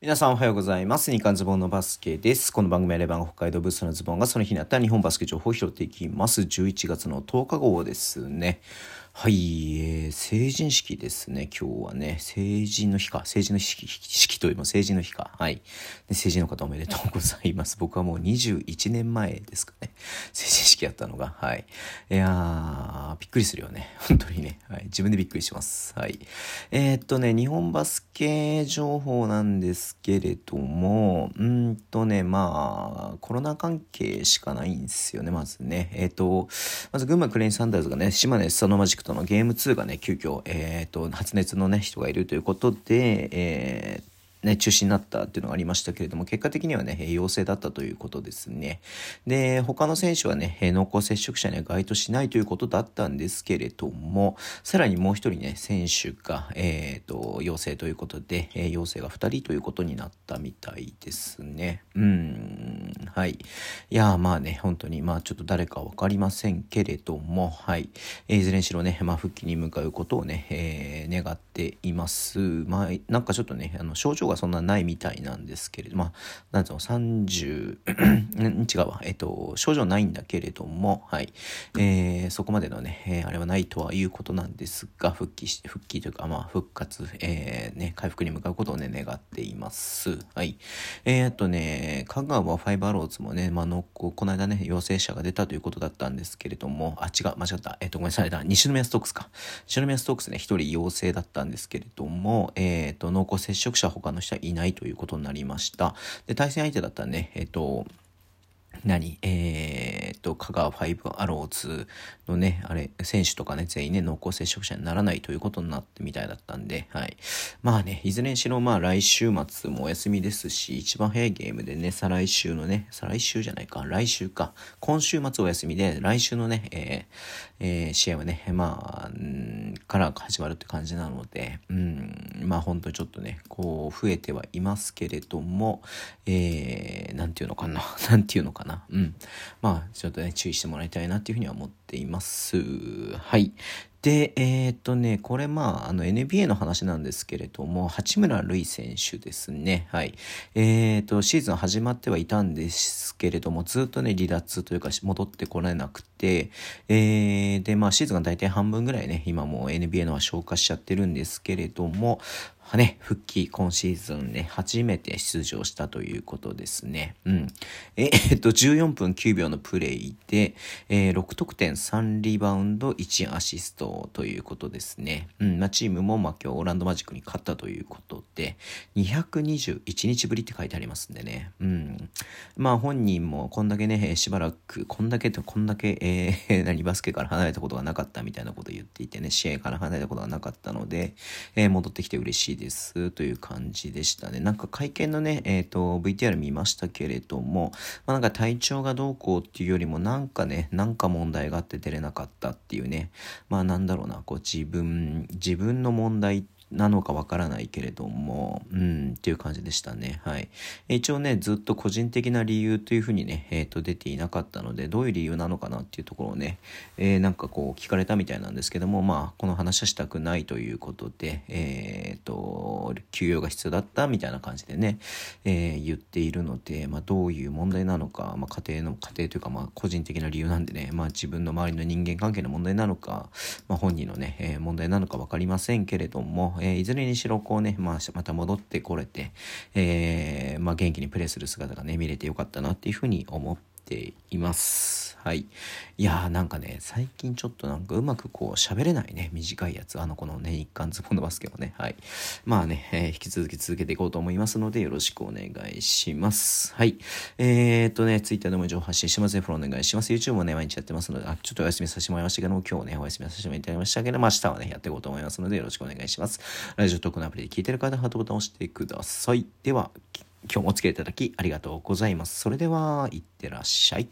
皆さんおはようございます。日刊ズボンのバスケです。この番組はレバン北海道ブースのズボンがその日にあった日本バスケ情報を拾っていきます。11月の10日号ですね。はい、えー、成人式ですね。今日はね、成人の日か。成人の式式というの成人の日か。はい。成人の方おめでとうございます。僕はもう21年前ですかね。成人式やったのが。はい。いやー、びっくりするよね。本当にね。はい。自分でびっくりします。はい。えー、っとね、日本バスケ情報なんですけれども、うんとね、まあ、コロナ関係しかないんですよね、まずね。えー、っと、まず群馬クレインサンダーズがね、島根スサノマジックトのゲーム2がね、急遽、えっ、ー、と、発熱のね、人がいるということで、えーね、中止になったっていうのがありましたけれども、結果的にはね、陽性だったということですね。で、他の選手はね、濃厚接触者には該当しないということだったんですけれども、さらにもう一人ね、選手が、えっ、ー、と、陽性ということで、え、陽性が二人ということになったみたいですね。うん、はい。いやまあね、本当に、まあちょっと誰かわかりませんけれども、はい。え、いずれにしろね、まあ復帰に向かうことをね、え、願っています。まあ、なんかちょっとね、あの、症状がそんなないみたいなんですけれども、まあ、なんつうの、30 違うわ、えっと、症状ないんだけれども、はい、えー、そこまでのね、えー、あれはないとはいうことなんですが、復帰して、復帰というか、まあ、復活、えー、ね、回復に向かうことをね、願っています。はい。えー、っとね、香川ファイバーローズもね、まあの、この間ね、陽性者が出たということだったんですけれども、あ、違う、間違った。えっと、ごめんなさい、だ、西宮ストークスか。西宮ストークスね、一人陽性だったんですけれども、えー、っと、濃厚接触者他の人はいないということになりました。で、対戦相手だったらね、えっと、何？えー、っと、香川ファイブアローズのね、あれ、選手とかね、全員ね、濃厚接触者にならないということになってみたいだったんで、はい。まあね、いずれにしろ、まあ来週末もお休みですし、一番早いゲームでね、再来週のね、再来週じゃないか、来週か、今週末お休みで、来週のね、えー、えー、試合はね、まあ、から始まるって感じなので、うん、まあ本当にちょっとね、こう、増えてはいますけれども、えー、なんていうのかな、なんていうのかな、うん。まあ、ちょっとね、注意してもらいたいなっていうふうには思ってています。はい。で、えー、っとね、これまあ、あの NBA の話なんですけれども、八村塁選手ですね。はい。えー、っと、シーズン始まってはいたんですけれども、ずっとね、離脱というか戻ってこられなくて、えー、で、まあ、シーズンが大体半分ぐらいね、今もう NBA のは消化しちゃってるんですけれども、ね、復帰、今シーズンね、初めて出場したということですね。うん。ええっと、14分9秒のプレイで、えー、6得点3リバウンド1アシストということですね。うん。まあ、チームも、ま、今日オーランドマジックに勝ったということで、221日ぶりって書いてありますんでね。うん。まあ、本人もこんだけね、しばらく、こんだけとこんだけ、えー、何、バスケから離れたことがなかったみたいなことを言っていてね、試合から離れたことがなかったので、えー、戻ってきて嬉しいですという感じでしたね。なんか会見のね、えっ、ー、と、VTR 見ましたけれども、まあ、なんか体調がどうこうっていうよりもなんかね、なんか問題があって出れなかったっていうね、まあなんだろうな、こう自分、自分の問題ってなのかわからないけれども、うん、っていう感じでしたね。はい。一応ね、ずっと個人的な理由というふうにね、えっ、ー、と、出ていなかったので、どういう理由なのかなっていうところをね、えー、なんかこう聞かれたみたいなんですけども、まあ、この話はしたくないということで、えっ、ー、と、休養が必要だったみたいな感じでね、えー、言っているので、まあ、どういう問題なのか、まあ、家庭の、家庭というか、まあ、個人的な理由なんでね、まあ、自分の周りの人間関係の問題なのか、まあ、本人のね、えー、問題なのか分かりませんけれども、えー、いずれにしろこうね、まあ、また戻ってこれて、えー、まあ、元気にプレーする姿がね、見れてよかったなっていうふうに思ってています。はい。いやーなんかね、最近ちょっとなんかうまくこう喋れないね、短いやつ。あのこのね、日韓ズボンのバスケもね、はい。まあね、えー、引き続き続けていこうと思いますので、よろしくお願いします。はい。えー、っとね、Twitter でも情報発信しますね、フォローお願いします。YouTube もね、毎日やってますので、あ、ちょっとお休みさせてもらいましたけども、今日ね、お休みさせてもらいましたけども、明日はね、やっていこうと思いますので、よろしくお願いします。ラジオトークのアプリで聞いてる方、ハートボタンを押してください。では、今日もお付き合いいただきありがとうございます。それでは、いってらっしゃい。